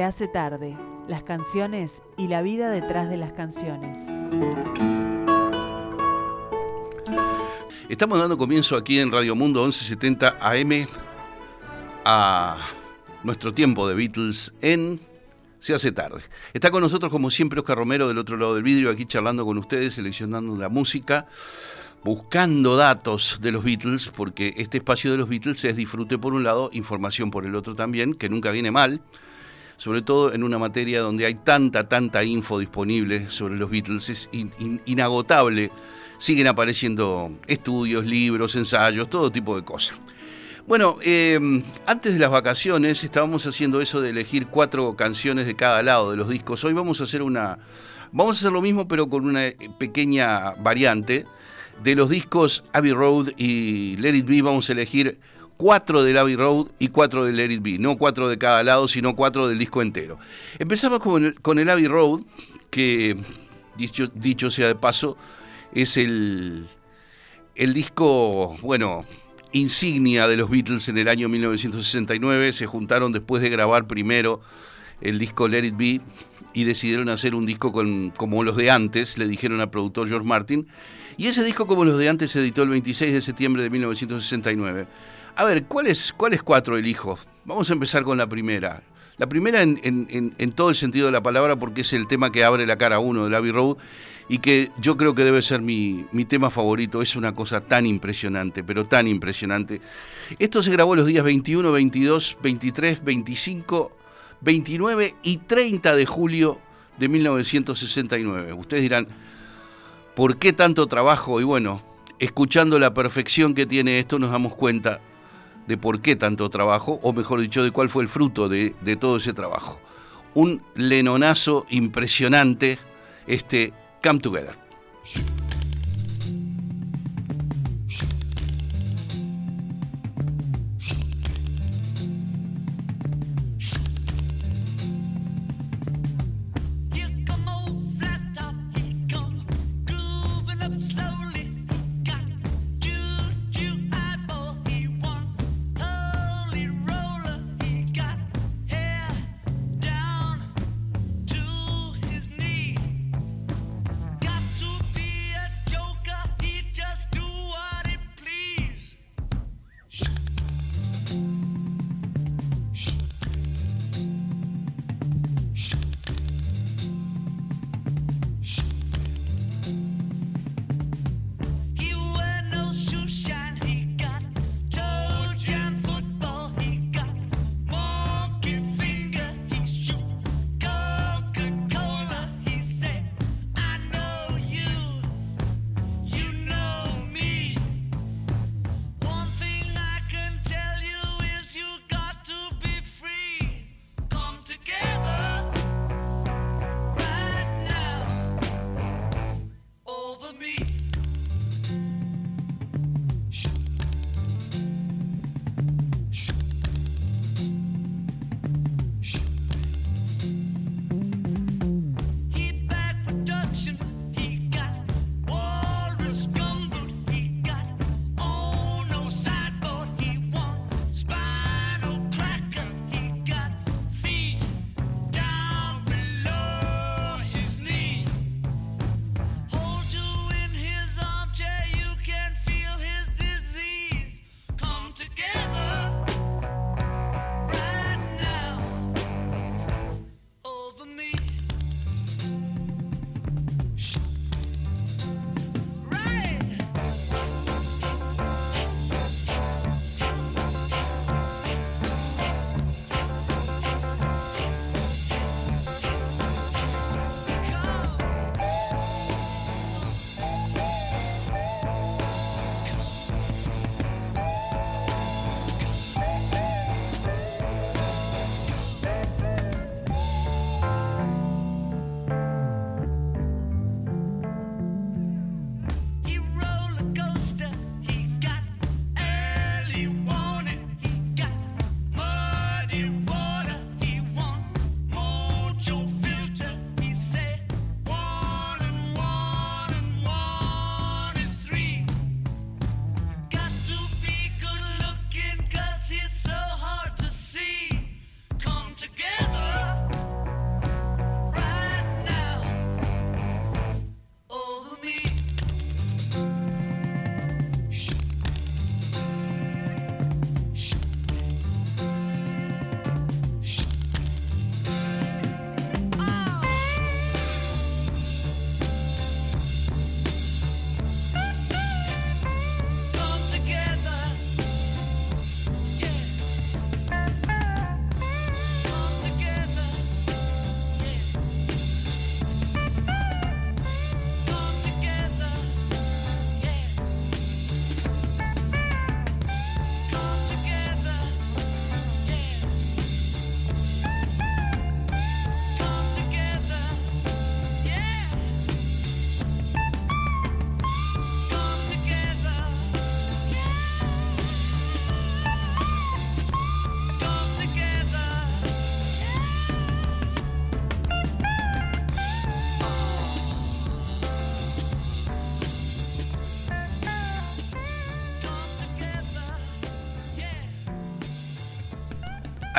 Se hace tarde, las canciones y la vida detrás de las canciones. Estamos dando comienzo aquí en Radio Mundo 1170 AM a nuestro tiempo de Beatles en Se hace tarde. Está con nosotros como siempre Oscar Romero del otro lado del vidrio, aquí charlando con ustedes, seleccionando la música, buscando datos de los Beatles, porque este espacio de los Beatles es disfrute por un lado, información por el otro también, que nunca viene mal sobre todo en una materia donde hay tanta, tanta info disponible sobre los Beatles, es inagotable. Siguen apareciendo estudios, libros, ensayos, todo tipo de cosas. Bueno, em, antes de las vacaciones estábamos haciendo eso de elegir cuatro canciones de cada lado de los discos. Hoy vamos a hacer una. Vamos a hacer lo mismo, pero con una pequeña variante. De los discos Abbey Road y Let It Be, vamos a elegir cuatro del Abbey Road y cuatro del Let It Be. No cuatro de cada lado, sino cuatro del disco entero. Empezamos con el, con el Abbey Road, que, dicho, dicho sea de paso, es el, el disco, bueno, insignia de los Beatles en el año 1969. Se juntaron después de grabar primero el disco Let It Be y decidieron hacer un disco con, como los de antes, le dijeron al productor George Martin. Y ese disco como los de antes se editó el 26 de septiembre de 1969. A ver, ¿cuáles cuál cuatro elijo? Vamos a empezar con la primera. La primera en, todo el sentido de la palabra porque es el tema que abre la cara uno de Abbey Road y que yo creo que debe ser mi, tema favorito. Es una cosa tan impresionante, pero tan impresionante. Esto se grabó los días 21, 22, 23, 25, 29 y 30 de julio de 1969. Ustedes dirán, ¿por qué tanto trabajo? Y bueno, escuchando la perfección que tiene esto nos damos cuenta de por qué tanto trabajo, o mejor dicho, de cuál fue el fruto de, de todo ese trabajo. Un lenonazo impresionante, este come together.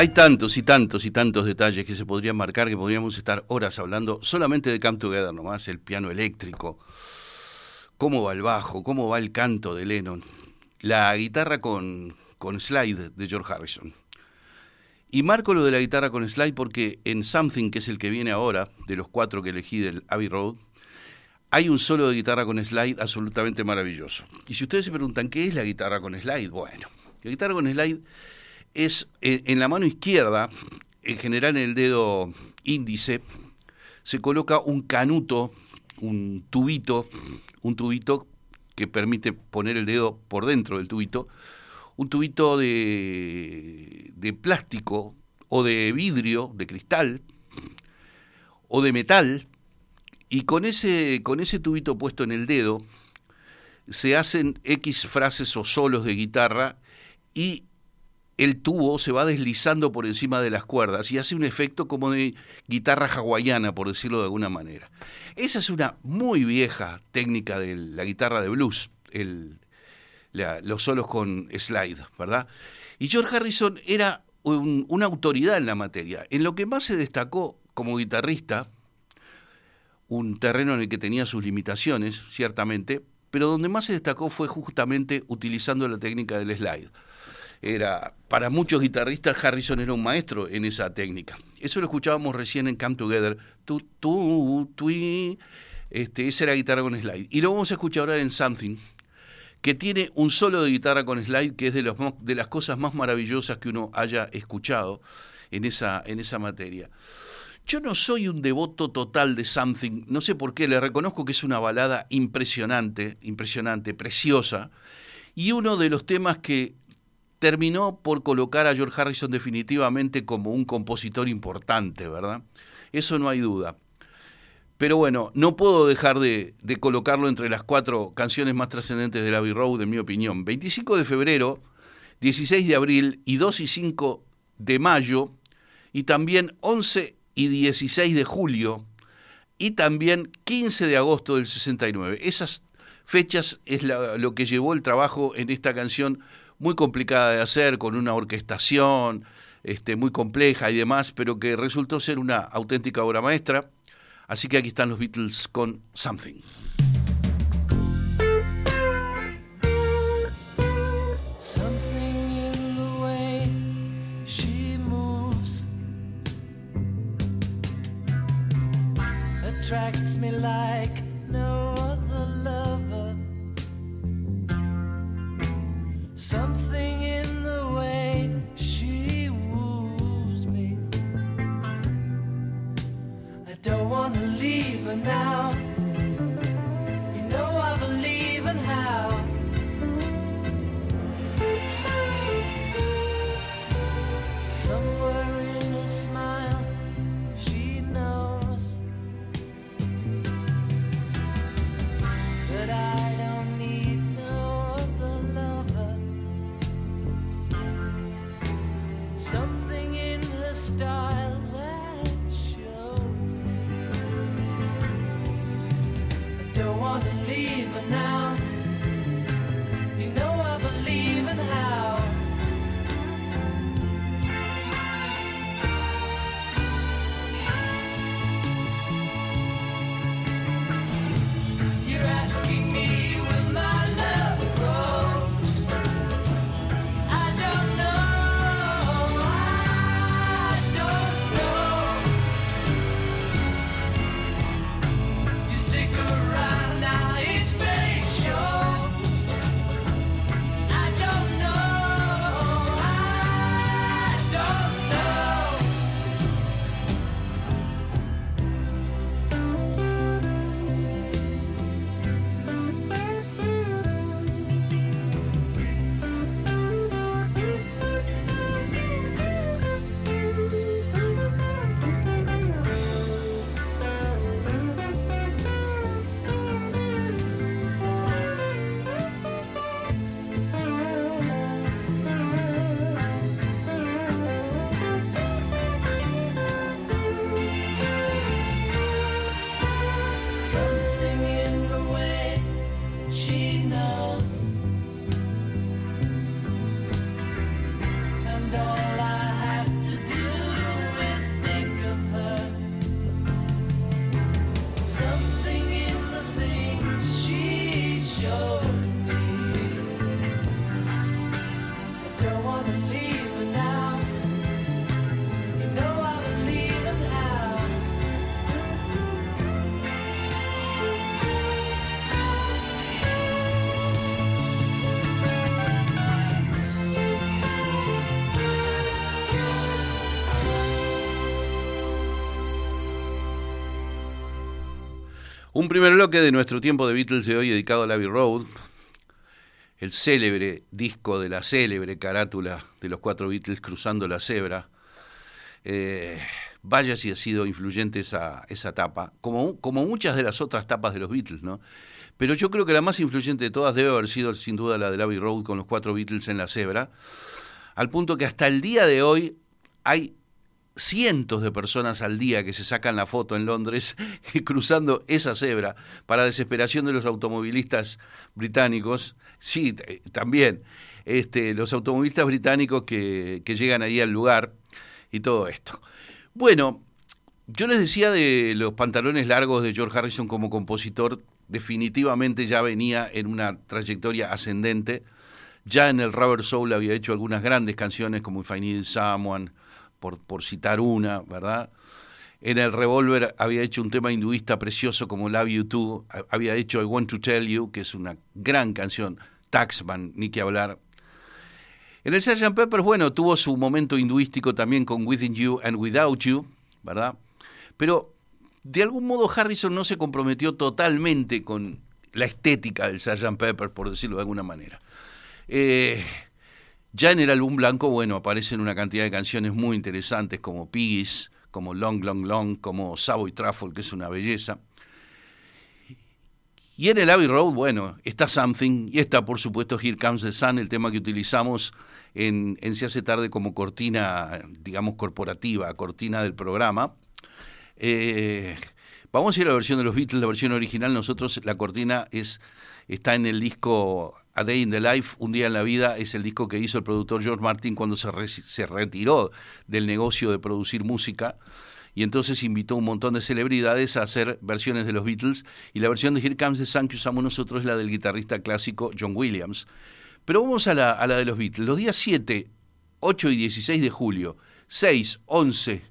Hay tantos y tantos y tantos detalles que se podrían marcar que podríamos estar horas hablando solamente de Come Together nomás, el piano eléctrico, cómo va el bajo, cómo va el canto de Lennon, la guitarra con, con slide de George Harrison. Y marco lo de la guitarra con slide porque en Something, que es el que viene ahora, de los cuatro que elegí del Abbey Road, hay un solo de guitarra con slide absolutamente maravilloso. Y si ustedes se preguntan qué es la guitarra con slide, bueno, la guitarra con slide es eh, en la mano izquierda, en general en el dedo índice, se coloca un canuto, un tubito, un tubito que permite poner el dedo por dentro del tubito, un tubito de, de plástico o de vidrio, de cristal, o de metal, y con ese, con ese tubito puesto en el dedo se hacen X frases o solos de guitarra y el tubo se va deslizando por encima de las cuerdas y hace un efecto como de guitarra hawaiana, por decirlo de alguna manera. Esa es una muy vieja técnica de la guitarra de blues, el, los solos con slide, ¿verdad? Y George Harrison era una autoridad en la materia. En lo que más se destacó como guitarrista, un terreno en el que tenía sus limitaciones, ciertamente, pero donde más se destacó fue justamente utilizando la técnica del slide era para muchos guitarristas Harrison era un maestro en esa técnica. Eso lo escuchábamos recién en Come Together. Tu, tu, este, esa era guitarra con slide. Y lo vamos a escuchar ahora en Something, que tiene un solo de guitarra con slide que es de, los, de las cosas más maravillosas que uno haya escuchado en esa, en esa materia. Yo no soy un devoto total de Something, no sé por qué, le reconozco que es una balada impresionante, impresionante, preciosa, y uno de los temas que terminó por colocar a George Harrison definitivamente como un compositor importante, ¿verdad? Eso no hay duda. Pero bueno, no puedo dejar de, colocarlo entre las cuatro canciones más trascendentes de Abbey Road, en mi opinión. 25 de febrero, 16 de abril y 2 y 5 de mayo, y también 11 y 16 de julio, y también 15 de agosto del 69. Esas fechas es lo que llevó el trabajo en esta canción muy complicada de hacer, con una orquestación este, muy compleja y demás, pero que resultó ser una auténtica obra maestra. Así que aquí están los Beatles con Something. attracts me like no Something in the way she woos me. I don't want to leave her now. Un primer bloque de nuestro tiempo de Beatles de hoy dedicado a Abbey Road, el célebre disco de la célebre carátula de los cuatro Beatles cruzando la cebra. Eh, vaya si ha sido influyente esa, esa tapa, como, como muchas de las otras tapas de los Beatles, ¿no? Pero yo creo que la más influyente de todas debe haber sido sin duda la de Abbey Road con los cuatro Beatles en la cebra, al punto que hasta el día de hoy hay cientos de personas al día que se sacan la foto en Londres cruzando esa cebra para desesperación de los automovilistas británicos. Sí, también este, los automovilistas británicos que, que llegan ahí al lugar y todo esto. Bueno, yo les decía de los pantalones largos de George Harrison como compositor, definitivamente ya venía en una trayectoria ascendente. Ya en el Rubber Soul había hecho algunas grandes canciones como If I Need Someone, por, citar una, ¿verdad? En el Revolver había hecho un tema hinduista precioso como Love You Too, había hecho I Want to Tell You, que es una gran canción, Taxman, ni que hablar. En el Sgt. Pepper, bueno, tuvo su momento hinduístico también con Within You and Without You, ¿verdad? Pero de algún modo Harrison no se comprometió totalmente con la estética del Sgt. Pepper, por decirlo de alguna manera. Eh, ya en el álbum blanco, bueno, aparecen una cantidad de canciones muy interesantes como Piggies, como Long, Long, Long, como Savoy Truffle, que es una belleza. Y en el Abbey Road, bueno, está Something y está, por supuesto, Here Comes the Sun, el tema que utilizamos en, en Se hace tarde como cortina, digamos, corporativa, cortina del programa. Eh, vamos a ir a la versión de los Beatles, la versión original. Nosotros, la cortina es, está en el disco a Day in the Life, Un día en la vida, es el disco que hizo el productor George Martin cuando se, retiró del negocio de producir música y entonces invitó un montón de celebridades a hacer versiones de los Beatles y la versión de Here Comes the Sun que usamos nosotros es la del guitarrista clásico John Williams. Pero vamos a la, a la de los Beatles. Los días 7, 8 y 16 de julio, 6, 11,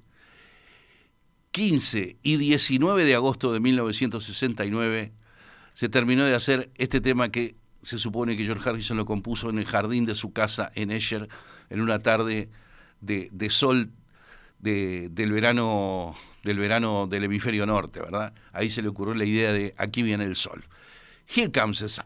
15 y 19 de agosto de 1969 se terminó de hacer este tema que se supone que George Harrison lo compuso en el jardín de su casa en Esher, en una tarde de, sol del verano del verano del hemisferio norte, ¿verdad? Ahí se le ocurrió la idea de aquí viene el sol. Here comes the sun.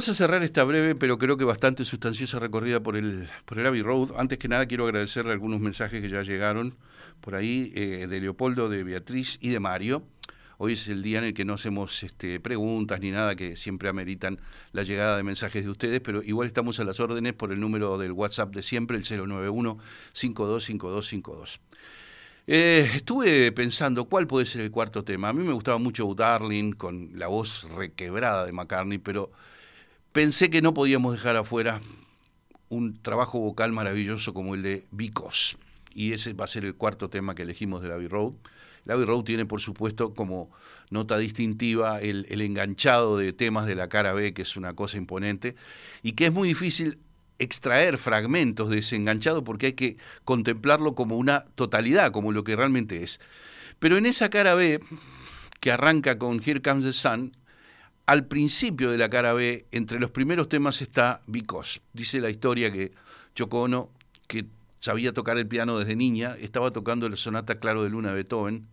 Vamos a cerrar esta breve, pero creo que bastante sustanciosa recorrida por el, por el Abbey Road. Antes que nada, quiero agradecerle algunos mensajes que ya llegaron por ahí, eh, de Leopoldo, de Beatriz y de Mario. Hoy es el día en el que no hacemos este, preguntas ni nada que siempre ameritan la llegada de mensajes de ustedes, pero igual estamos a las órdenes por el número del WhatsApp de siempre, el 091-525252. Eh, estuve pensando cuál puede ser el cuarto tema. A mí me gustaba mucho Darling con la voz requebrada de McCartney, pero pensé que no podíamos dejar afuera un trabajo vocal maravilloso como el de Vicos. Y ese va a ser el cuarto tema que elegimos de la Road. La Road tiene, por supuesto, como nota distintiva el, el, enganchado de temas de la cara B, que es una cosa imponente, y que es muy difícil extraer fragmentos de ese enganchado porque hay que contemplarlo como una totalidad, como lo que realmente es. Pero en esa cara B, que arranca con Here Comes the Sun, al principio de la cara B, entre los primeros temas está Because. Dice la historia que Yoko Ono, que sabía tocar el piano desde niña, estaba tocando la sonata Claro de Luna de Beethoven,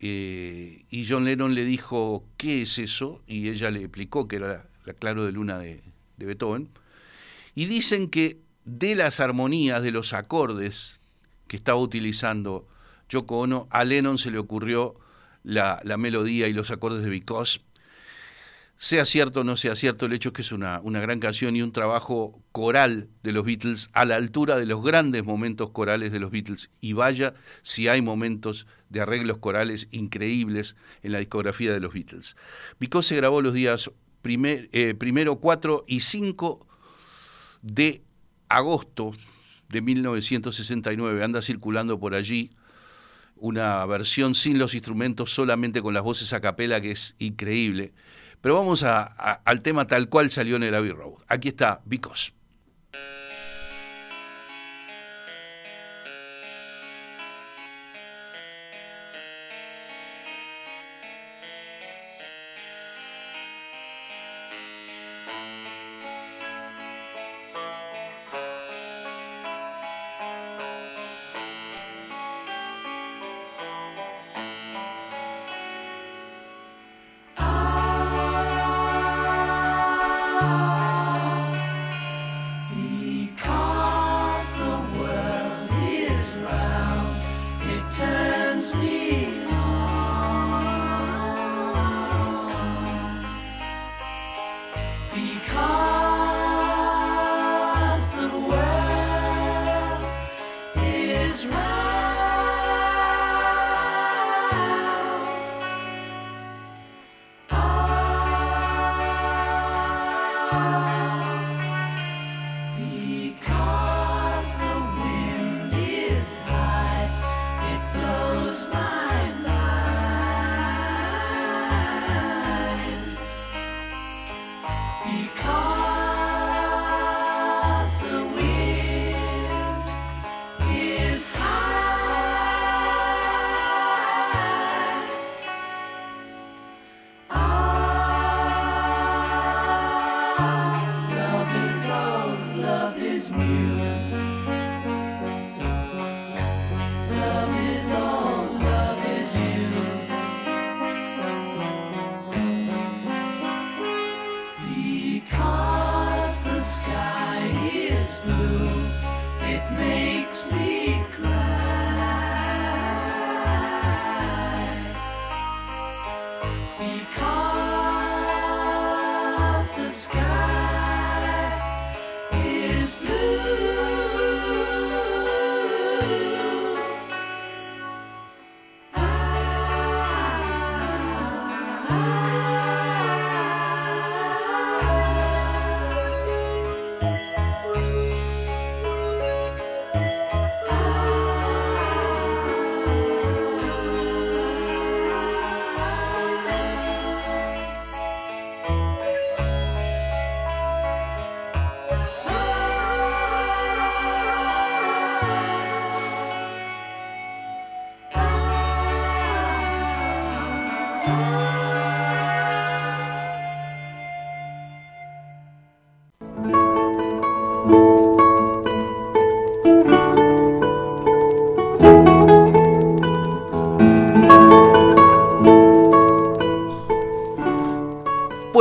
eh, y John Lennon le dijo, ¿qué es eso? Y ella le explicó que era la, Claro de Luna de, Beethoven. Y dicen que de las armonías, de los acordes que estaba utilizando Yoko Ono, a Lennon se le ocurrió la, la melodía y los acordes de Because, sea cierto o no sea cierto, el hecho es que es una, una, gran canción y un trabajo coral de los Beatles a la altura de los grandes momentos corales de los Beatles. Y vaya si hay momentos de arreglos corales increíbles en la discografía de los Beatles. Because se grabó los días primer, eh, primero, 4 y 5 de agosto de 1969. Anda circulando por allí una versión sin los instrumentos, solamente con las voces a capela, que es increíble. Pero vamos al tema tal cual salió en el Abbey Road. Aquí está Because.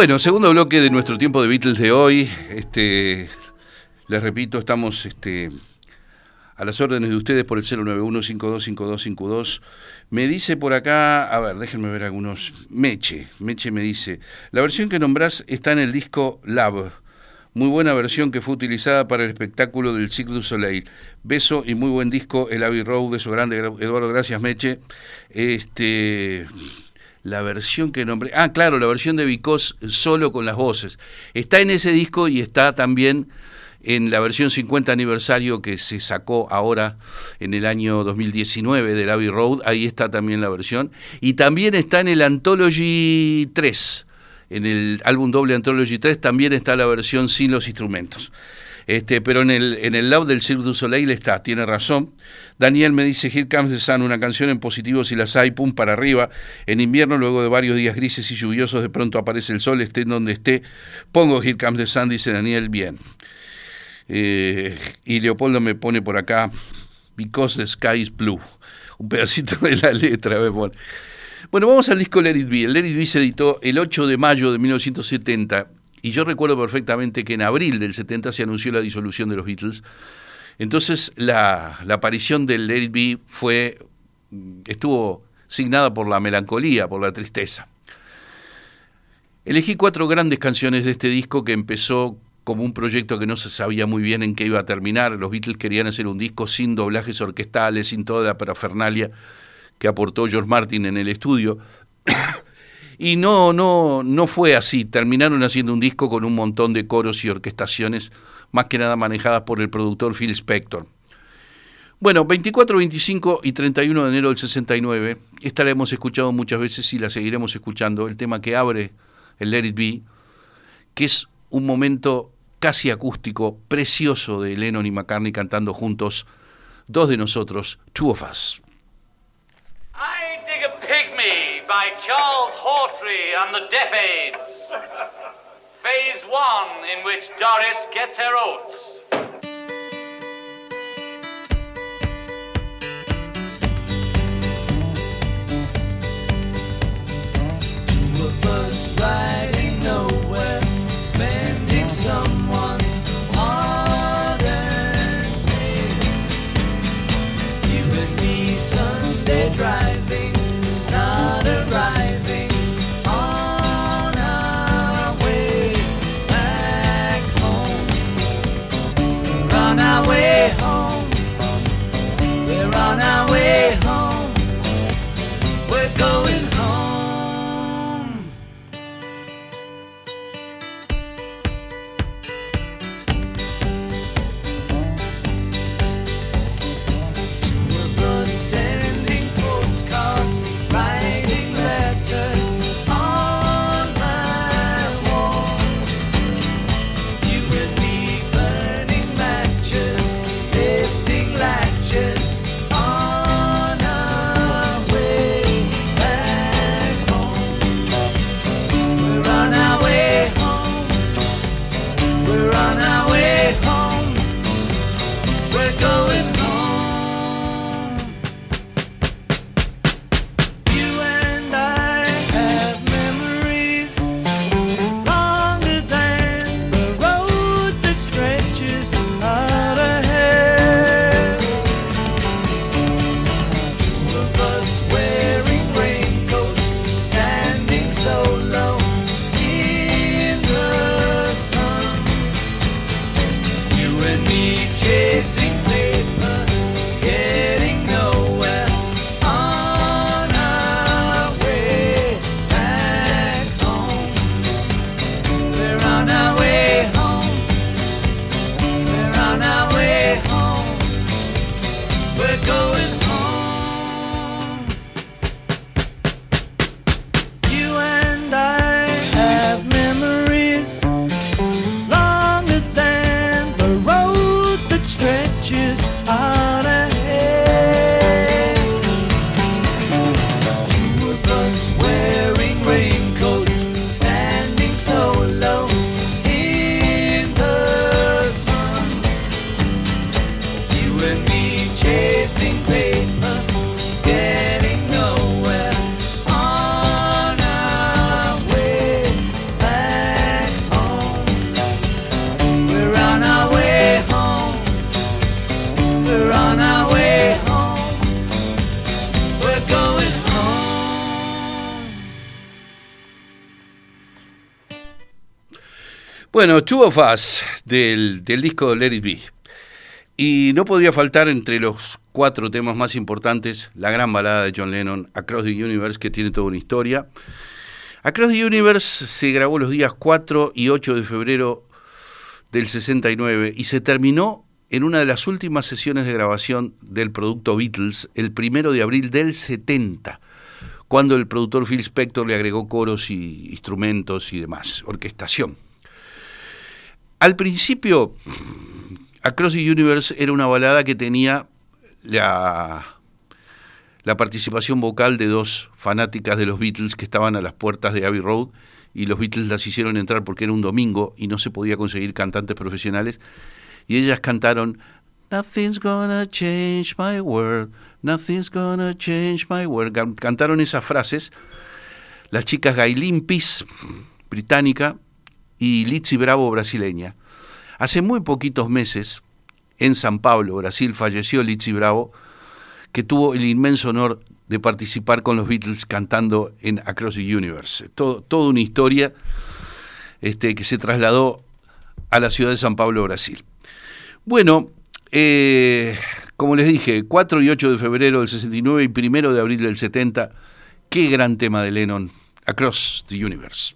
Bueno, segundo bloque de nuestro tiempo de Beatles de hoy. Este, les repito, estamos este, a las órdenes de ustedes por el 091-525252. Me dice por acá, a ver, déjenme ver algunos. Meche, Meche me dice, la versión que nombrás está en el disco Love. Muy buena versión que fue utilizada para el espectáculo del Cirque du Soleil. Beso y muy buen disco, el Abbey Road, eso grande, Eduardo, gracias Meche. Este, la versión que nombré, ah, claro, la versión de Vicos solo con las voces. Está en ese disco y está también en la versión 50 aniversario que se sacó ahora en el año 2019 del Abbey Road, ahí está también la versión. Y también está en el Anthology 3, en el álbum doble Anthology 3 también está la versión sin los instrumentos. Este, pero en el, en el lado del Cirque du Soleil está, tiene razón. Daniel me dice, Here Comes the Sun, una canción en positivo si las hay, pum, para arriba. En invierno, luego de varios días grises y lluviosos, de pronto aparece el sol, esté en donde esté. Pongo Here Comes the Sun, dice Daniel, bien. Eh, y Leopoldo me pone por acá, Because the Sky is Blue. Un pedacito de la letra. Bueno, vamos al disco Let It Be. El Let It se editó el 8 de mayo de 1970 y yo recuerdo perfectamente que en abril del 70 se anunció la disolución de los Beatles. Entonces la, aparición del Let It Be fue, estuvo signada por la melancolía, por la tristeza. Elegí cuatro grandes canciones de este disco que empezó como un proyecto que no se sabía muy bien en qué iba a terminar. Los Beatles querían hacer un disco sin doblajes orquestales, sin toda la parafernalia que aportó George Martin en el estudio. Y no, no, no fue así. Terminaron haciendo un disco con un montón de coros y orquestaciones, más que nada manejadas por el productor Phil Spector. Bueno, 24, 25 y 31 de enero del 69, esta la hemos escuchado muchas veces y la seguiremos escuchando, el tema que abre el Let It Be, que es un momento casi acústico, precioso de Lennon y McCartney cantando juntos, dos de nosotros, Two of Us. By Charles Hawtrey and the Deaf Aids. Phase one, in which Doris gets her oats. Two of Us, del, del disco Let It Be. Y no podría faltar entre los cuatro temas más importantes la gran balada de John Lennon, Across the Universe, que tiene toda una historia. Across the Universe se grabó los días 4 y 8 de febrero del 69 y se terminó en una de las últimas sesiones de grabación del producto Beatles, el primero de abril del 70, cuando el productor Phil Spector le agregó coros y instrumentos y demás, orquestación. Al principio, Across the Universe era una balada que tenía la, la participación vocal de dos fanáticas de los Beatles que estaban a las puertas de Abbey Road y los Beatles las hicieron entrar porque era un domingo y no se podía conseguir cantantes profesionales y ellas cantaron Nothing's gonna change my world, nothing's gonna change my world. Cantaron esas frases las chicas Gailin Peace, británica, y Lizzie Bravo, brasileña. Hace muy poquitos meses, en San Pablo, Brasil, falleció Lizzie Bravo, que tuvo el inmenso honor de participar con los Beatles cantando en Across the Universe. Todo, toda una historia este, que se trasladó a la ciudad de San Pablo, Brasil. Bueno, eh, como les dije, 4 y 8 de febrero del 69 y 1 de abril del 70, qué gran tema de Lennon, Across the Universe.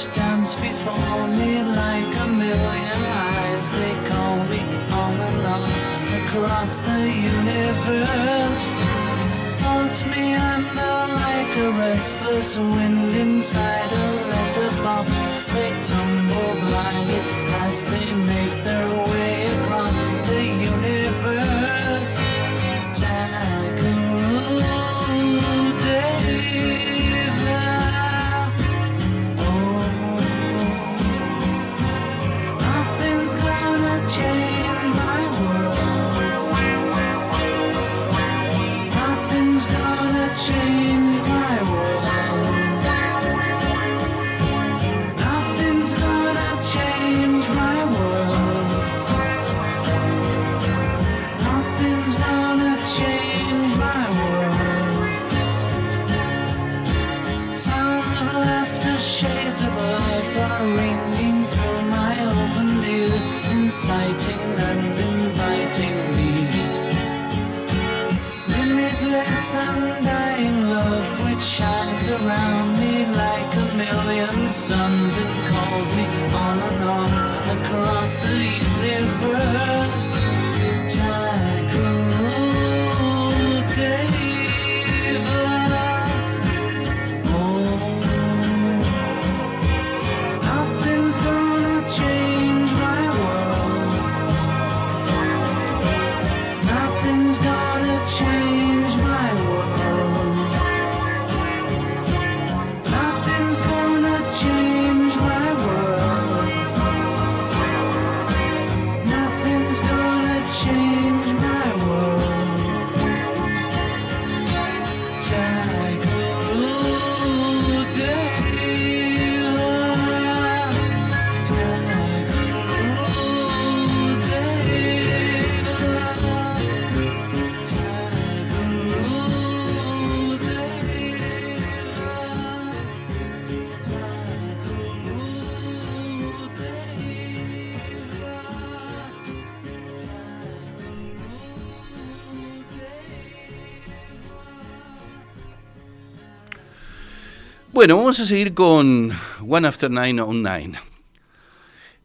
which dance before me like a million eyes. They call me on on across the universe. Float me under like a restless wind inside a letterbox. They tumble blindly as they make their way across Bueno, vamos a seguir con One After Nine on Nine.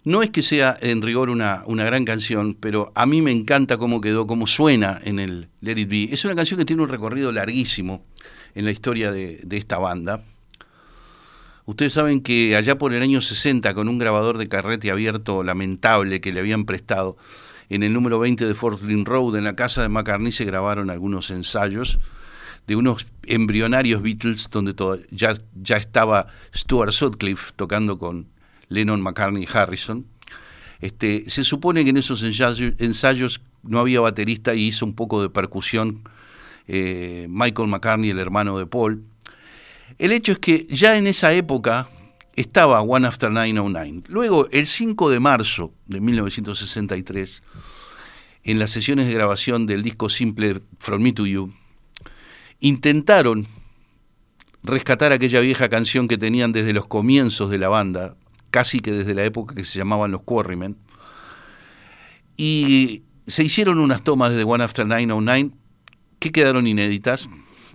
No es que sea en rigor una, una, gran canción, pero a mí me encanta cómo quedó, cómo suena en el Let It Be. Es una canción que tiene un recorrido larguísimo en la historia de, esta banda. Ustedes saben que allá por el año 60, con un grabador de carrete abierto lamentable que le habían prestado, en el número 20 de Fort Lynn Road, en la casa de McCartney, se grabaron algunos ensayos de unos embrionarios Beatles donde todo, ya, ya estaba Stuart Sutcliffe tocando con Lennon, McCartney y Harrison. Este, se supone que en esos ensayos, ensayos no había baterista y hizo un poco de percusión eh, Michael McCartney, el hermano de Paul. El hecho es que ya en esa época estaba One After 909. Luego, el 5 de marzo de 1963, en las sesiones de grabación del disco simple From Me to You, intentaron rescatar aquella vieja canción que tenían desde los comienzos de la banda, casi que desde la época que se llamaban los Quarrymen, y se hicieron unas tomas de One After 909 que quedaron inéditas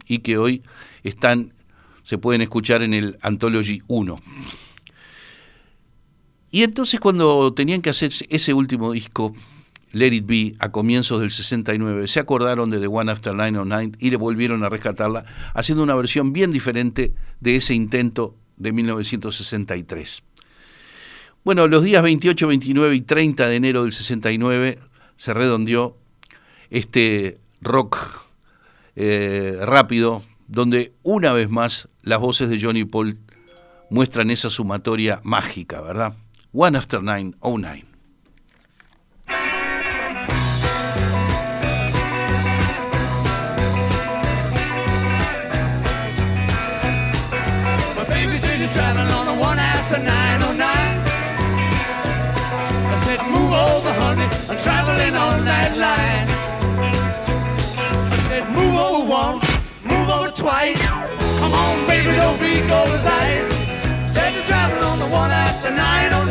y que hoy están se pueden escuchar en el Anthology 1. Y entonces cuando tenían que hacer ese último disco, Let It Be, a comienzos del 69, se acordaron de The One After 909 y le volvieron a rescatarla, haciendo una versión bien diferente de ese intento de 1963. Bueno, los días 28, 29 y 30 de enero del 69 se redondeó este rock eh, rápido, donde una vez más las voces de Johnny Paul muestran esa sumatoria mágica, ¿verdad? One After Nine oh Nine. I'm traveling on that line. I said, move over once, move over twice. Come on, baby, don't be gold as ice. Said you're traveling on the one after 909.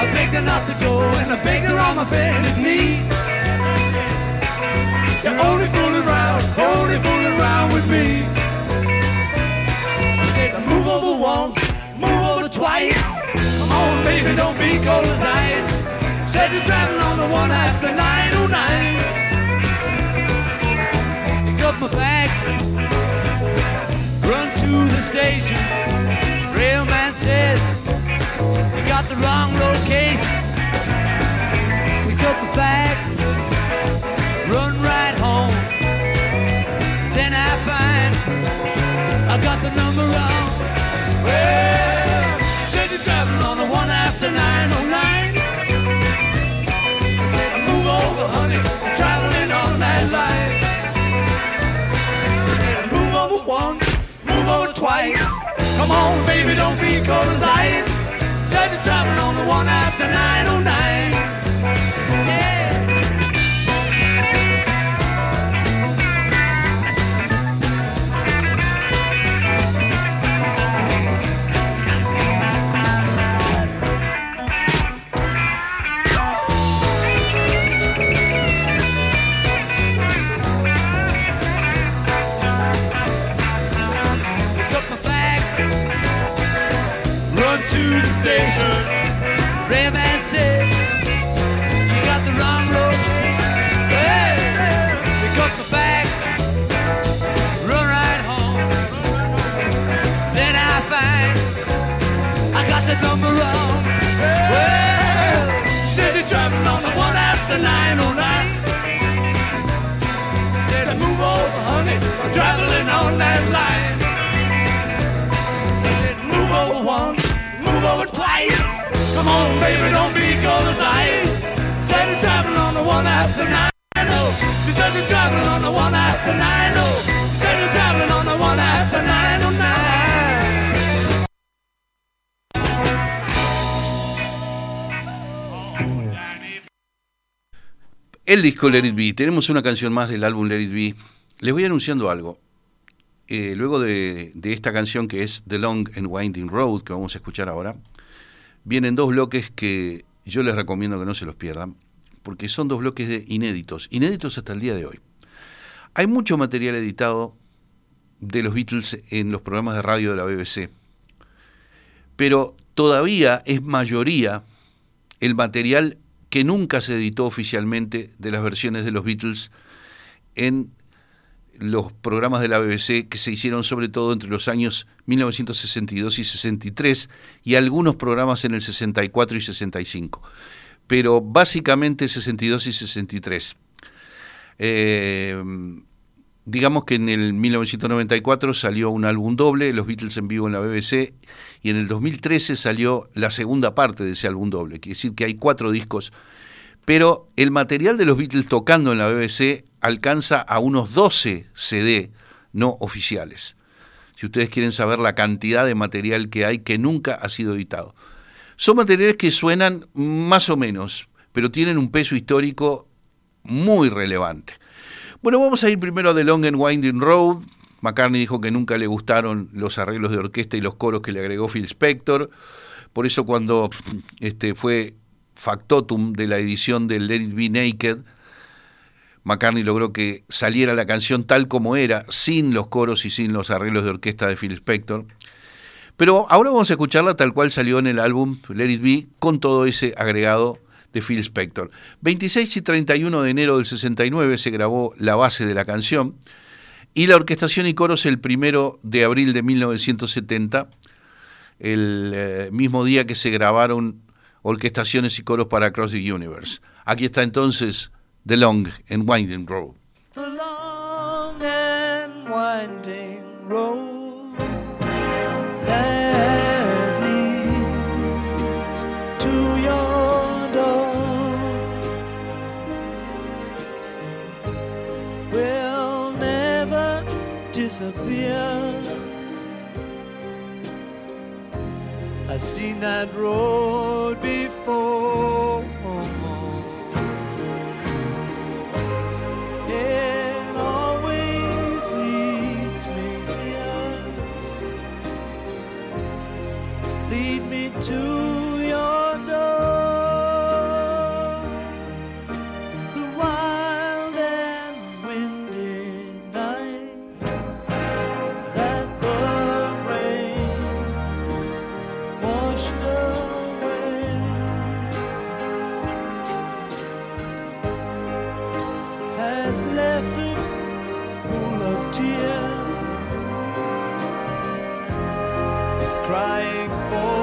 I begged her not to go, and I begged her on my bended knee. You're only fooling around, only fooling around with me. I said, move over once, move over twice. Baby, don't be cold as ice. Said you're driving on the one after 909. Pick up my bags, run to the station. Railman says, you got the wrong location. Pick up my bag, run right home. Then I find I got the number wrong. Well, traveling on the one after 909. Said, Move over, honey, I'm traveling on that line. Move over once, move over twice. Come on, baby, don't be cold as ice. Said you're traveling on the one after 909. Yeah. Station. Said, you got the wrong location. Hey, pick up my bags, run right home. Then I find I got the number wrong. Well, you're traveling on the one after 909. Said move over, honey, I'm traveling on that line. El disco Let It Be, tenemos una canción más del álbum Let It Be. Les voy anunciando algo. Eh, luego de, de esta canción que es The Long and Winding Road, que vamos a escuchar ahora, vienen dos bloques que yo les recomiendo que no se los pierdan, porque son dos bloques de inéditos, inéditos hasta el día de hoy. Hay mucho material editado de los Beatles en los programas de radio de la BBC. Pero todavía es mayoría el material que nunca se editó oficialmente de las versiones de los Beatles en los programas de la BBC que se hicieron sobre todo entre los años 1962 y 63 y algunos programas en el 64 y 65, pero básicamente 62 y 63. Eh, digamos que en el 1994 salió un álbum doble, Los Beatles en vivo en la BBC, y en el 2013 salió la segunda parte de ese álbum doble, quiere decir que hay cuatro discos, pero el material de los Beatles tocando en la BBC alcanza a unos 12 CD no oficiales. Si ustedes quieren saber la cantidad de material que hay que nunca ha sido editado. Son materiales que suenan más o menos, pero tienen un peso histórico muy relevante. Bueno, vamos a ir primero a The Long and Winding Road. McCartney dijo que nunca le gustaron los arreglos de orquesta y los coros que le agregó Phil Spector. Por eso cuando este, fue factotum de la edición de Let It Be Naked, McCartney logró que saliera la canción tal como era, sin los coros y sin los arreglos de orquesta de Phil Spector. Pero ahora vamos a escucharla tal cual salió en el álbum Let It Be, con todo ese agregado de Phil Spector. 26 y 31 de enero del 69 se grabó la base de la canción y la orquestación y coros el primero de abril de 1970, el eh, mismo día que se grabaron orquestaciones y coros para Across the Universe. Aquí está entonces The Long and Winding Road. The long and winding road that leads to your door will never disappear. I've seen that road before. To your door. The wild and windy night that the rain washed away. has left a pool of tears, crying for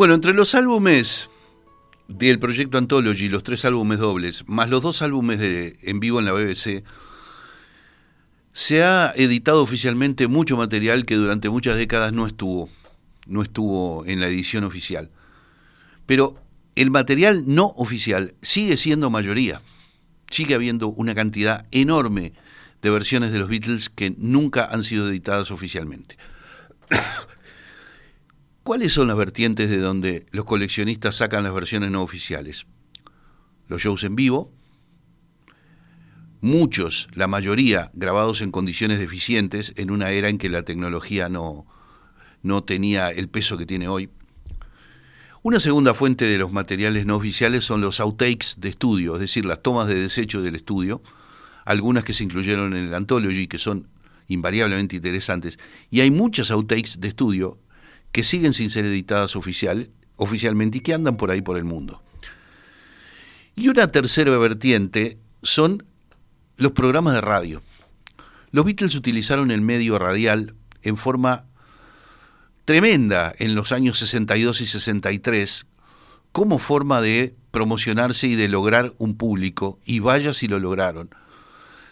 Bueno, entre los álbumes del proyecto Anthology, los tres álbumes dobles, más los dos álbumes de, en vivo en la BBC, se ha editado oficialmente mucho material que durante muchas décadas no estuvo, no estuvo en la edición oficial. Pero el material no oficial sigue siendo mayoría. Sigue habiendo una cantidad enorme de versiones de los Beatles que nunca han sido editadas oficialmente. ¿Cuáles son las vertientes de donde los coleccionistas sacan las versiones no oficiales? Los shows en vivo, muchos, la mayoría, grabados en condiciones deficientes, en una era en que la tecnología no, no tenía el peso que tiene hoy. Una segunda fuente de los materiales no oficiales son los outtakes de estudio, es decir, las tomas de desecho del estudio, algunas que se incluyeron en el Anthology, que son invariablemente interesantes, y hay muchas outtakes de estudio que siguen sin ser editadas oficial, oficialmente y que andan por ahí por el mundo. Y una tercera vertiente son los programas de radio. Los Beatles utilizaron el medio radial en forma tremenda en los años 62 y 63 como forma de promocionarse y de lograr un público, y vaya si lo lograron.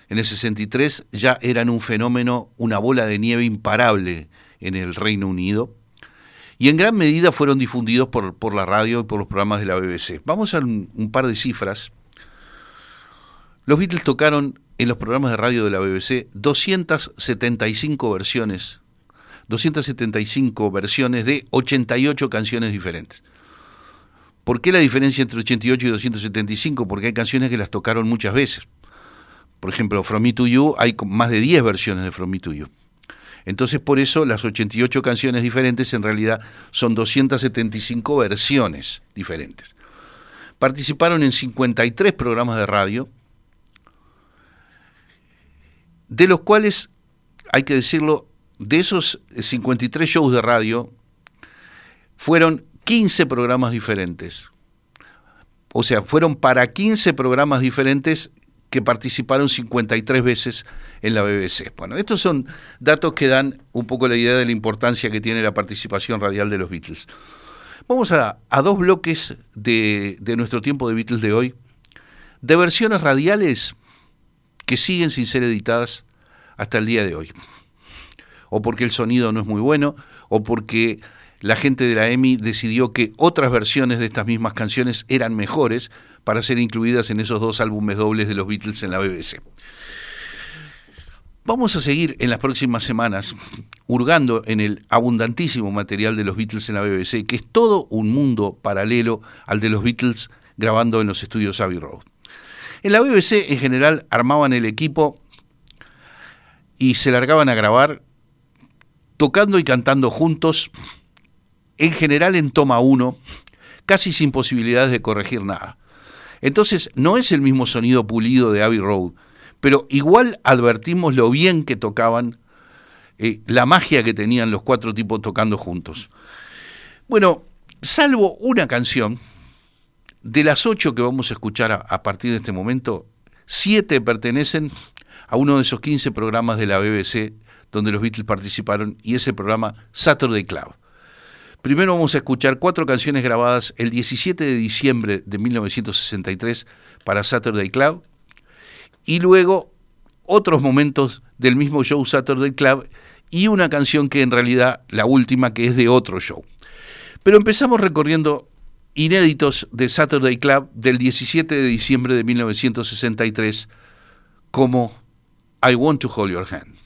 En el 63 ya eran un fenómeno, una bola de nieve imparable en el Reino Unido, y en gran medida fueron difundidos por, por la radio y por los programas de la BBC. Vamos a un, un par de cifras. Los Beatles tocaron en los programas de radio de la BBC 275 versiones, 275 versiones de 88 canciones diferentes. ¿Por qué la diferencia entre 88 y 275? Porque hay canciones que las tocaron muchas veces. Por ejemplo, From Me to You, hay más de 10 versiones de From Me to You. Entonces, por eso las 88 canciones diferentes en realidad son 275 versiones diferentes. Participaron en 53 programas de radio, de los cuales, hay que decirlo, de esos 53 shows de radio, fueron 15 programas diferentes. O sea, fueron para 15 programas diferentes que participaron 53 veces en la BBC. Bueno, estos son datos que dan un poco la idea de la importancia que tiene la participación radial de los Beatles. Vamos a, a dos bloques de, de nuestro tiempo de Beatles de hoy, de versiones radiales que siguen sin ser editadas hasta el día de hoy. O porque el sonido no es muy bueno, o porque la gente de la EMI decidió que otras versiones de estas mismas canciones eran mejores para ser incluidas en esos dos álbumes dobles de los Beatles en la BBC. Vamos a seguir en las próximas semanas hurgando en el abundantísimo material de los Beatles en la BBC, que es todo un mundo paralelo al de los Beatles grabando en los estudios Abbey Road. En la BBC en general armaban el equipo y se largaban a grabar tocando y cantando juntos, en general en toma uno, casi sin posibilidades de corregir nada. Entonces, no es el mismo sonido pulido de Abbey Road, pero igual advertimos lo bien que tocaban, eh, la magia que tenían los cuatro tipos tocando juntos. Bueno, salvo una canción, de las ocho que vamos a escuchar a, partir de este momento, siete pertenecen a uno de esos 15 programas de la BBC donde los Beatles participaron y ese programa Saturday Club. Primero vamos a escuchar cuatro canciones grabadas el 17 de diciembre de 1963 para Saturday Club y luego otros momentos del mismo show Saturday Club y una canción que en realidad la última que es de otro show. Pero empezamos recorriendo inéditos de Saturday Club del 17 de diciembre de 1963 como I Want to Hold Your Hand.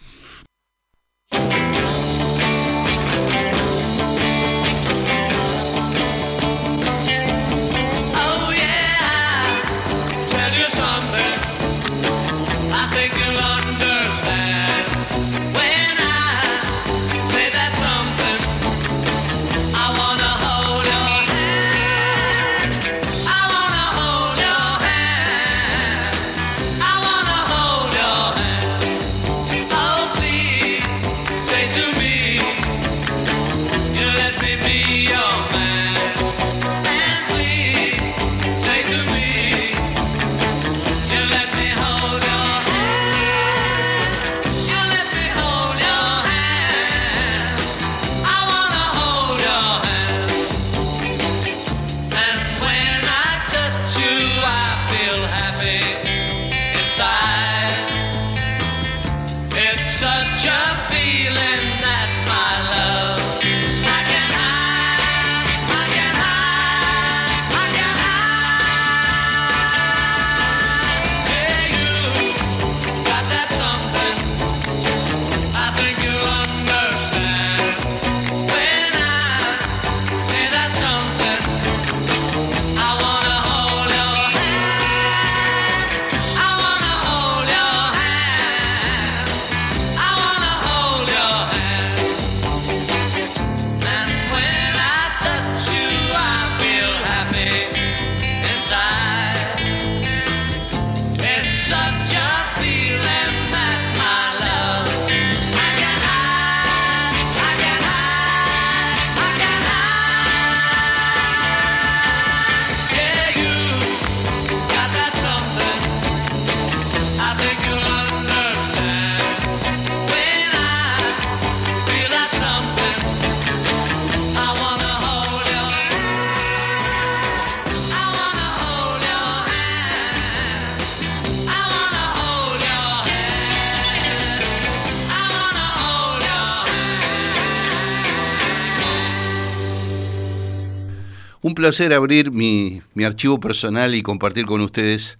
Placer abrir mi, mi archivo personal y compartir con ustedes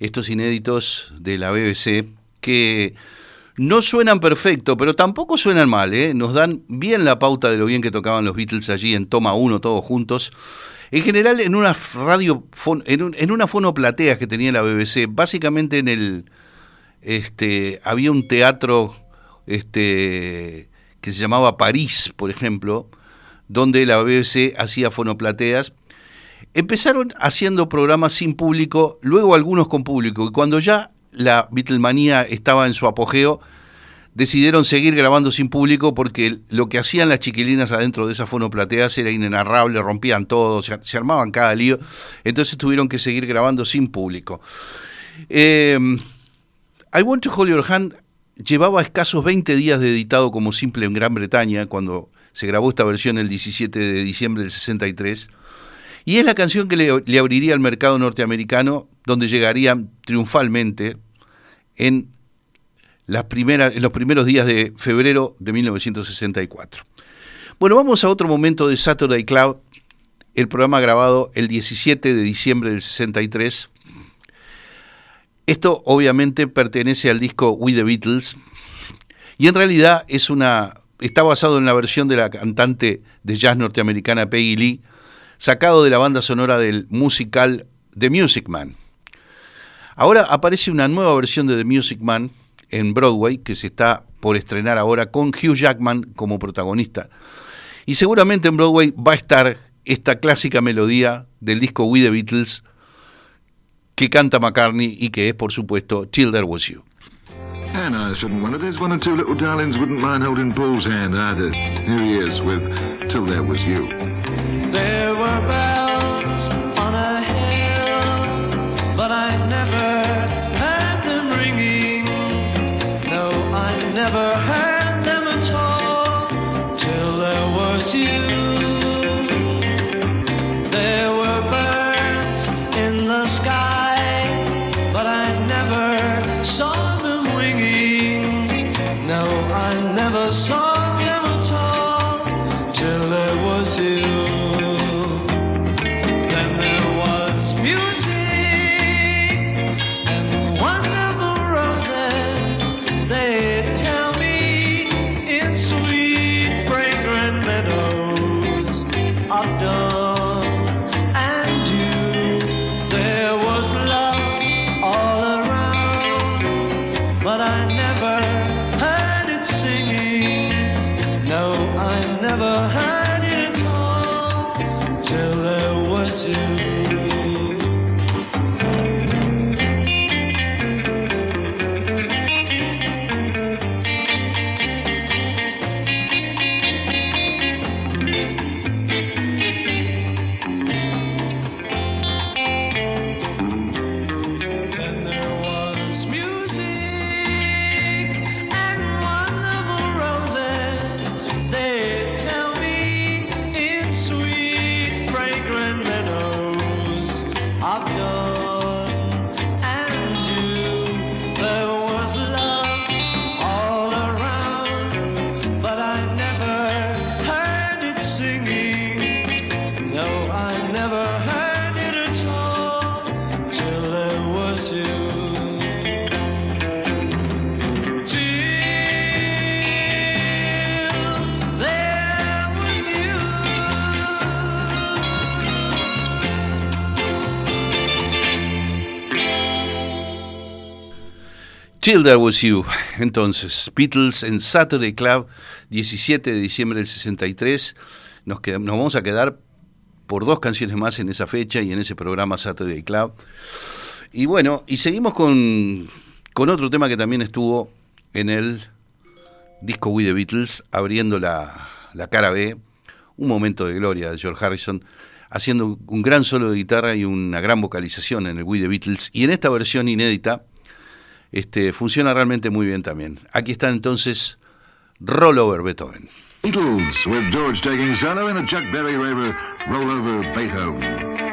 estos inéditos de la BBC que no suenan perfecto, pero tampoco suenan mal, ¿eh? nos dan bien la pauta de lo bien que tocaban los Beatles allí en toma uno, todos juntos. En general, en una radio, en, en una fonoplatea que tenía la BBC, básicamente en el, este, había un teatro, este, que se llamaba París, por ejemplo, donde la BBC hacía fonoplateas. Empezaron haciendo programas sin público, luego algunos con público, y cuando ya la Beatlemanía estaba en su apogeo, decidieron seguir grabando sin público porque lo que hacían las chiquilinas adentro de esas fonoplateas era inenarrable, rompían todo, se, armaban cada lío, entonces tuvieron que seguir grabando sin público. Em, I Want to Hold Your Hand llevaba escasos 20 días de editado como simple en Gran Bretaña cuando se grabó esta versión el 17 de diciembre del 63 y es la canción que le, abriría al mercado norteamericano, donde llegarían triunfalmente en, las primeras, en los primeros días de febrero de 1964. Bueno, vamos a otro momento de Saturday Cloud, el programa grabado el 17 de diciembre del 63. Esto obviamente pertenece al disco We the Beatles y en realidad es una está basado en la versión de la cantante de jazz norteamericana Peggy Lee sacado de la banda sonora del musical The Music Man. Ahora aparece una nueva versión de The Music Man en Broadway que se está por estrenar ahora con Hugh Jackman como protagonista. Y seguramente en Broadway va a estar esta clásica melodía del disco We the Beatles que canta McCartney y que es por supuesto Till There Was You. And I shouldn't wonder there's one or two little darlings wouldn't mind holding Paul's hand either. Here he is with Till There Was You. There were bells on a hill, but I never heard them ringing. No, I never heard them at all till there was you. Never saw. Till There Was You. Entonces, Beatles en Saturday Club, 17 de diciembre del 63. Nos, nos vamos a quedar por dos canciones más en esa fecha y en ese programa Saturday Club. Y bueno, y seguimos con, con otro tema que también estuvo en el disco We the Beatles, abriendo la, la cara B, un momento de gloria de George Harrison, haciendo un gran solo de guitarra y una gran vocalización en el We the Beatles. Y en esta versión inédita, este, funciona realmente muy bien también. Aquí está entonces Rollover Beethoven. Beatles with George taking solo in a Chuck Berry Raver Rollover Beethoven.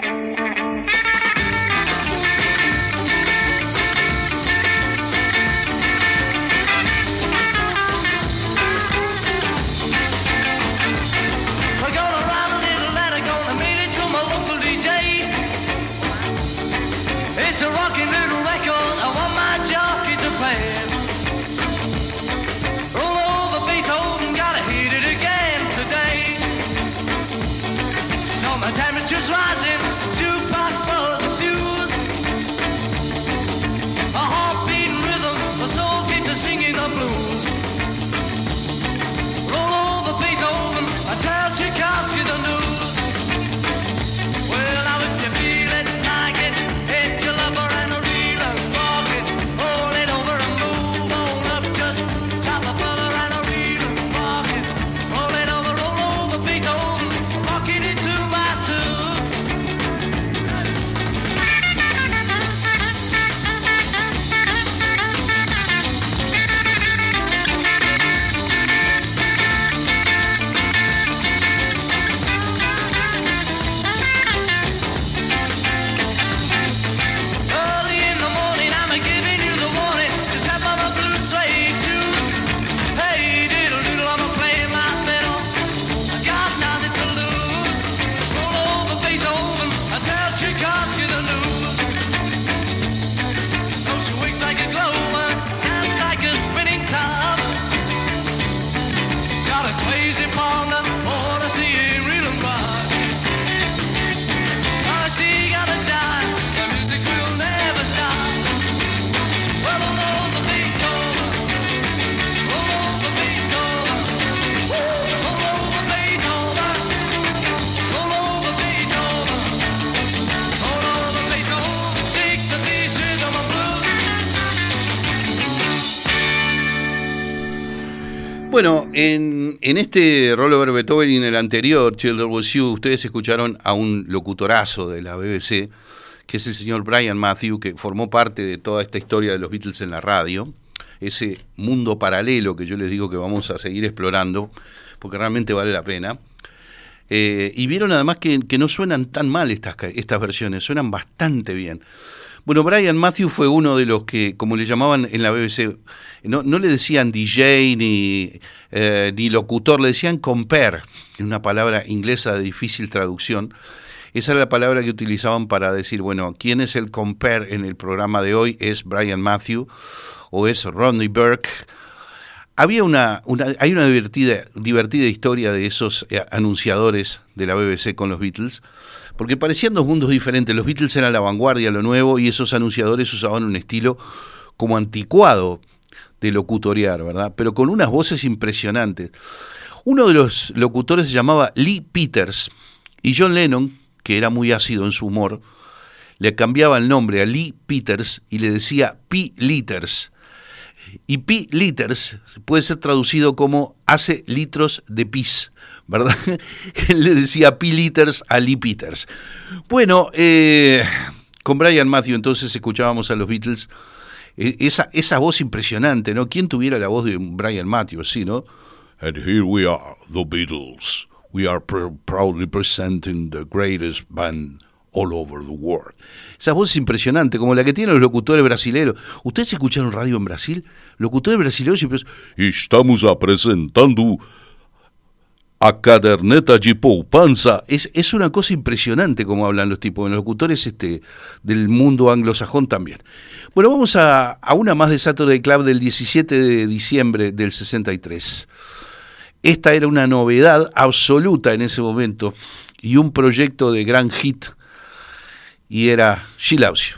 En, este Rollover Beethoven y en el anterior, Children Was You, ustedes escucharon a un locutorazo de la BBC, que es el señor Brian Matthew, que formó parte de toda esta historia de los Beatles en la radio, ese mundo paralelo que yo les digo que vamos a seguir explorando, porque realmente vale la pena. Eh, y vieron además que, que no suenan tan mal estas, estas versiones, suenan bastante bien. Bueno, Brian Matthew fue uno de los que, como le llamaban en la BBC, no, no le decían DJ ni, eh, ni locutor, le decían compare, una palabra inglesa de difícil traducción. Esa era la palabra que utilizaban para decir, bueno, ¿quién es el compare en el programa de hoy? ¿Es Brian Matthew o es Rodney Burke? Había una, una- hay una divertida, divertida historia de esos eh, anunciadores de la BBC con los Beatles, porque parecían dos mundos diferentes. Los Beatles eran la vanguardia, lo nuevo, y esos anunciadores usaban un estilo como anticuado de locutorear, ¿verdad? Pero con unas voces impresionantes. Uno de los locutores se llamaba Lee Peters, y John Lennon, que era muy ácido en su humor, le cambiaba el nombre a Lee Peters y le decía P. Liters. Y P. Liters puede ser traducido como hace litros de pis, ¿verdad? Le decía P. Liters a Lee Peters. Bueno, eh, con Brian Matthew entonces escuchábamos a los Beatles eh, esa, esa voz impresionante, ¿no? ¿Quién tuviera la voz de Brian Matthews, sí, no? And here we are, the Beatles. We are pr- proudly presenting the greatest band all over the world. Esa voz impresionante, como la que tienen los locutores brasileños. ¿Ustedes escucharon radio en Brasil? Locutores brasileños siempre es, Estamos apresentando a caderneta. Es, es una cosa impresionante como hablan los tipos, los locutores este, del mundo anglosajón también. Bueno, vamos a, a una más de Saturday Club del 17 de diciembre del 63. Esta era una novedad absoluta en ese momento y un proyecto de gran hit y era She Loves.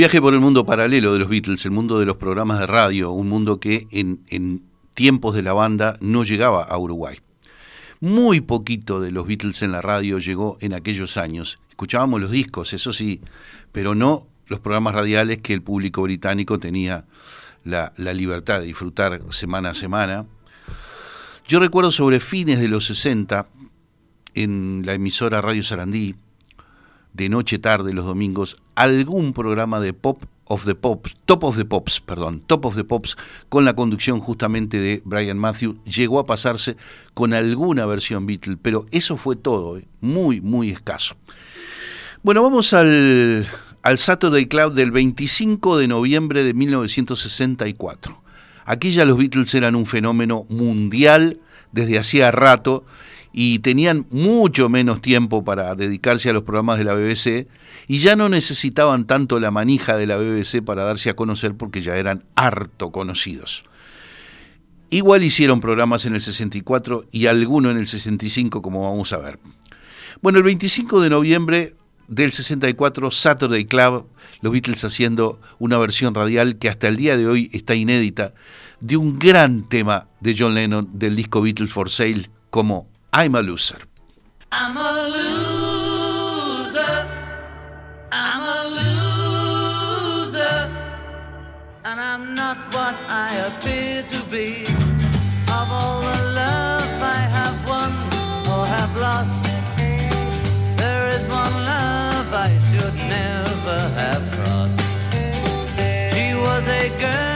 Viaje por el mundo paralelo de los Beatles, el mundo de los programas de radio, un mundo que en, tiempos de la banda no llegaba a Uruguay. Muy poquito de los Beatles en la radio llegó en aquellos años. Escuchábamos los discos, eso sí, pero no los programas radiales que el público británico tenía la, la libertad de disfrutar semana a semana. Yo recuerdo sobre fines de los 60, en la emisora Radio Sarandí, de noche tarde los domingos, algún programa de pop of the Pops, Top of the Pops, perdón, Top of the Pops, con la conducción justamente de Brian Matthew, llegó a pasarse con alguna versión Beatle, pero eso fue todo, ¿eh? muy, muy escaso. Bueno, vamos al, al Saturday Club del 25 de noviembre de 1964. Aquí ya los Beatles eran un fenómeno mundial desde hacía rato y tenían mucho menos tiempo para dedicarse a los programas de la BBC y ya no necesitaban tanto la manija de la BBC para darse a conocer porque ya eran harto conocidos. Igual hicieron programas en el 64 y alguno en el 65 como vamos a ver. Bueno, el 25 de noviembre del 64, Saturday Club, los Beatles haciendo una versión radial que hasta el día de hoy está inédita, de un gran tema de John Lennon del disco Beatles for Sale como I'm a Loser. I'm a loser. I'm a loser. And I'm not what I appear to be. Of all the love I have won or have lost, there is one love I should never have crossed. She was a girl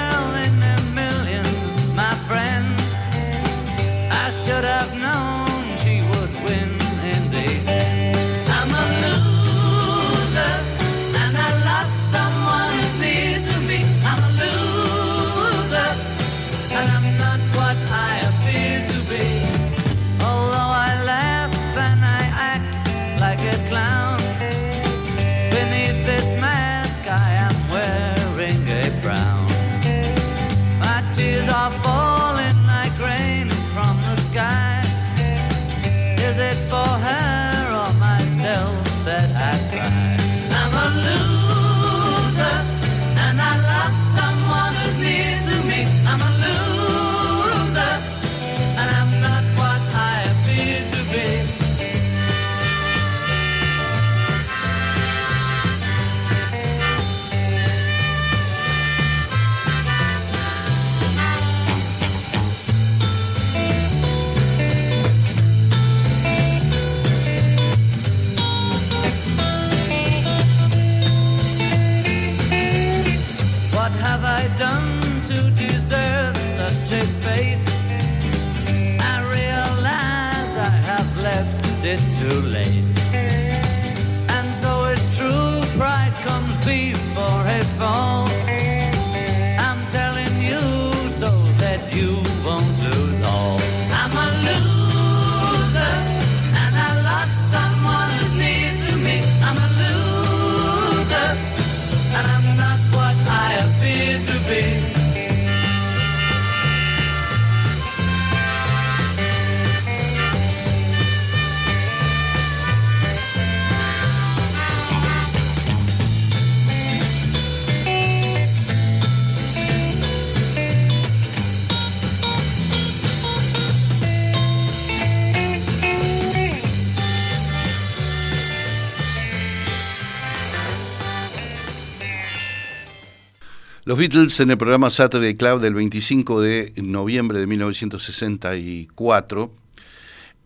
Los Beatles en el programa Saturday Club del 25 de noviembre de 1964.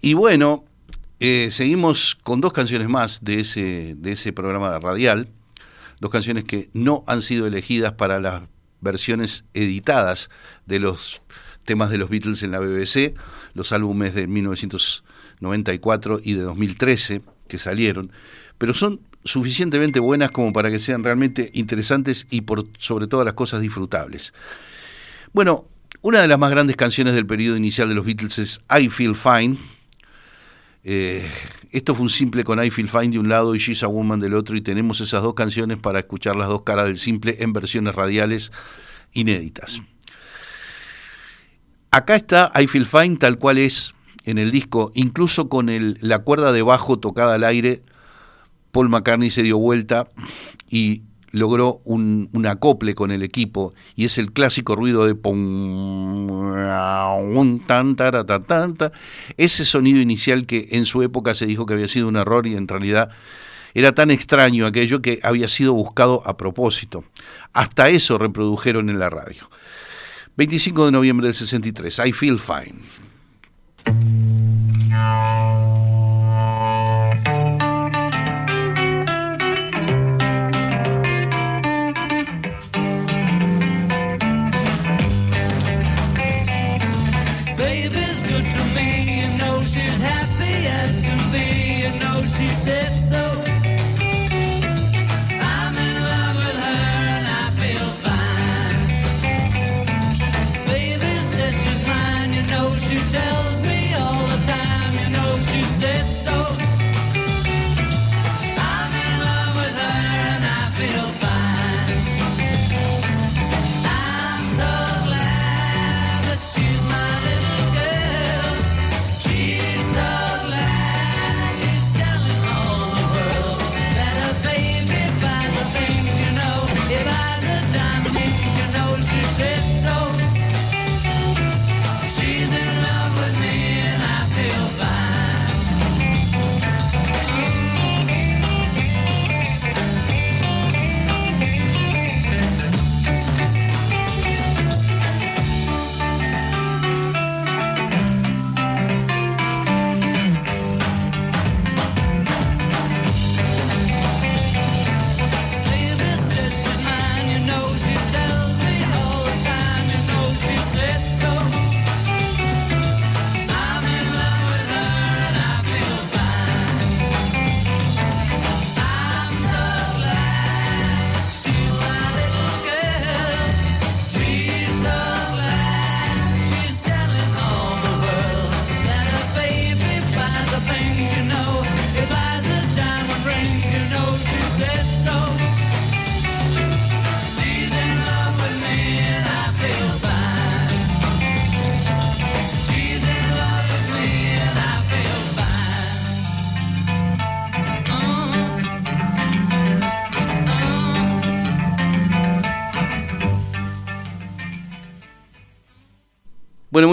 Y bueno, eh, seguimos con dos canciones más de ese, de ese programa radial, dos canciones que no han sido elegidas para las versiones editadas de los temas de los Beatles en la BBC, los álbumes de 1994 y de 2013 que salieron, pero son suficientemente buenas como para que sean realmente interesantes y por sobre todas las cosas disfrutables. Bueno, una de las más grandes canciones del periodo inicial de los Beatles es I Feel Fine. Eh, esto fue un simple con I Feel Fine de un lado y She's a Woman del otro y tenemos esas dos canciones para escuchar las dos caras del simple en versiones radiales inéditas. Acá está I Feel Fine tal cual es en el disco, incluso con la cuerda de bajo tocada al aire, Paul McCartney se dio vuelta y logró un, acople con el equipo y es el clásico ruido de pum, tan, tan, tan, tan, ese sonido inicial que en su época se dijo que había sido un error y en realidad era tan extraño aquello que había sido buscado a propósito. Hasta eso reprodujeron en la radio. 25 de noviembre del 63, I Feel Fine. sits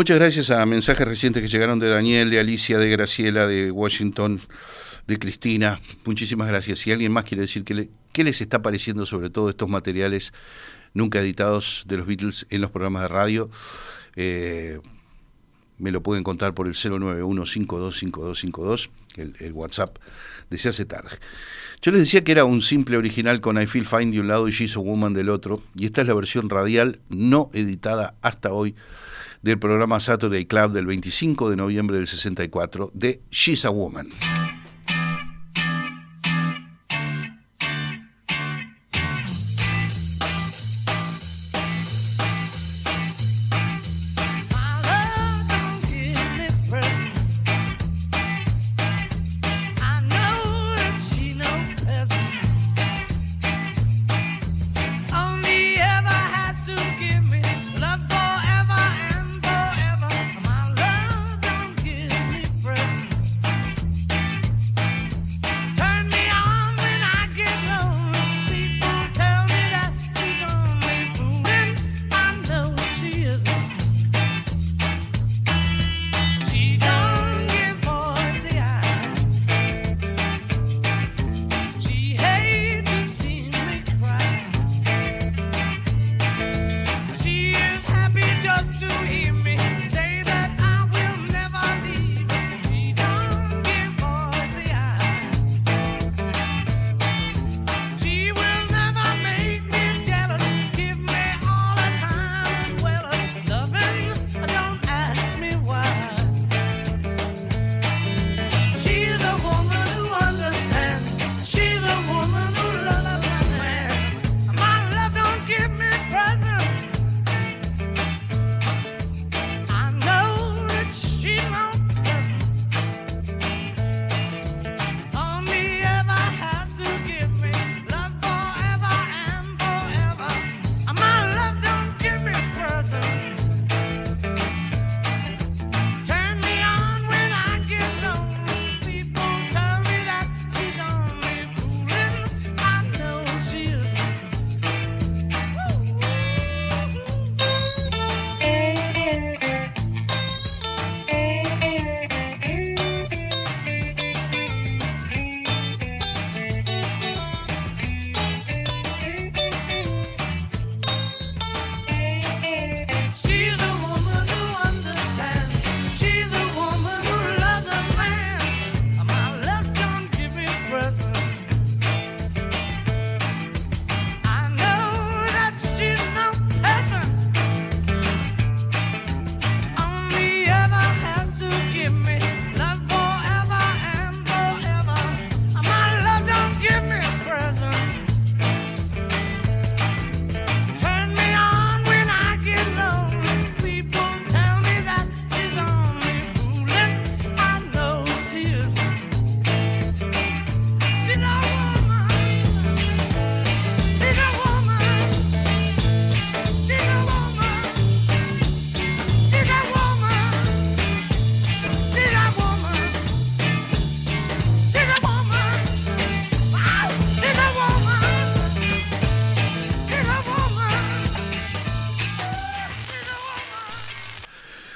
muchas gracias a mensajes recientes que llegaron de Daniel, de Alicia, de Graciela, de Washington, de Cristina. Muchísimas gracias. Si alguien más quiere decir qué, qué les está pareciendo sobre todo estos materiales nunca editados de los Beatles en los programas de radio, eh, me lo pueden contar por el 091-525252, el, el WhatsApp de Se hace tarde. Yo les decía que era un simple original con I Feel Fine de un lado y She's a Woman del otro, y esta es la versión radial no editada hasta hoy del programa Saturday Club del 25 de noviembre del 64 de She's a Woman.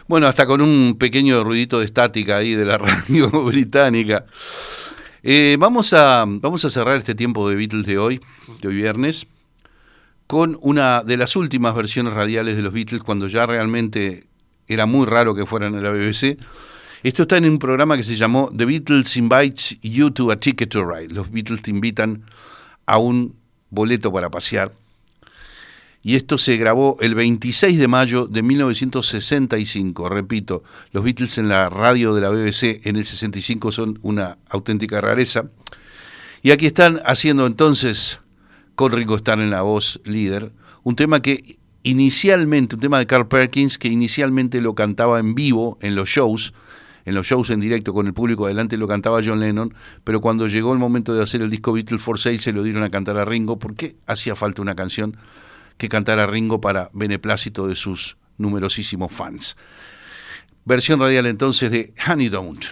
Bueno, hasta con un pequeño ruidito de estática ahí de la radio británica. Eh, vamos, a, vamos a cerrar este tiempo de Beatles de hoy, de hoy viernes, con una de las últimas versiones radiales de los Beatles, cuando ya realmente era muy raro que fueran a la BBC. Esto está en un programa que se llamó The Beatles Invites You to a Ticket to Ride. Los Beatles te invitan a un boleto para pasear y esto se grabó el 26 de mayo de 1965. Repito, los Beatles en la radio de la BBC en el 65 son una auténtica rareza. Y aquí están haciendo entonces, con Rico Starr en la voz líder, un tema que inicialmente, un tema de Carl Perkins, que inicialmente lo cantaba en vivo en los shows, en los shows en directo con el público adelante lo cantaba John Lennon, pero cuando llegó el momento de hacer el disco Beatles for Sale se lo dieron a cantar a Ringo porque hacía falta una canción que cantara Ringo para beneplácito de sus numerosísimos fans. Versión radial entonces de Honey Don't.